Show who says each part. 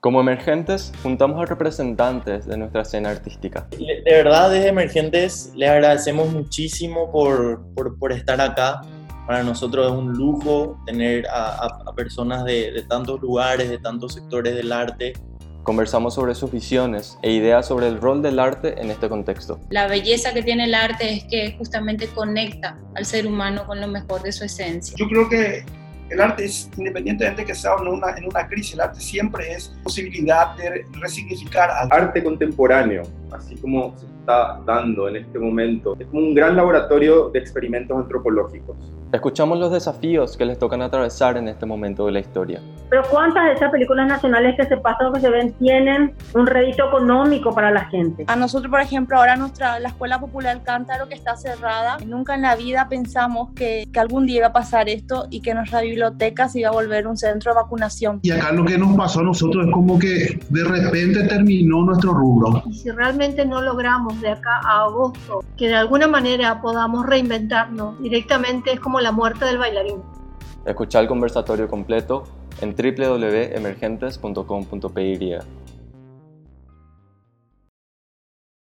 Speaker 1: Como emergentes, juntamos a representantes de nuestra escena artística.
Speaker 2: De verdad, desde Emergentes, les agradecemos muchísimo por, por, por estar acá. Para nosotros es un lujo tener a, a, personas de, de tantos lugares, de tantos sectores del arte
Speaker 1: Conversamos sobre sus visiones e ideas sobre el rol del arte en este contexto.
Speaker 3: La belleza que tiene el arte es que justamente conecta al ser humano con lo mejor de su esencia.
Speaker 4: Yo creo que el arte es, independientemente de que sea en una, en una crisis, el arte siempre es posibilidad de resignificar
Speaker 5: algo. Arte contemporáneo, así como se está dando en este momento, es como un gran laboratorio de experimentos antropológicos.
Speaker 1: Escuchamos los desafíos que les tocan atravesar en este momento de la historia.
Speaker 6: Pero ¿cuántas de esas películas nacionales que se pasan o que se ven tienen un rédito económico para la gente?
Speaker 7: A nosotros, por ejemplo, ahora nuestra, la Escuela Popular Cántaro que está cerrada, nunca en la vida pensamos que, que algún día iba a pasar esto y que nuestra biblioteca se iba a volver un centro de vacunación.
Speaker 8: Y acá lo que nos pasó a nosotros es como que de repente terminó nuestro rubro.
Speaker 9: Y si realmente no logramos de acá a agosto que de alguna manera podamos reinventarnos directamente, es como la muerte del bailarín.
Speaker 1: Escuchar el conversatorio completo en www.emergentes.com.py.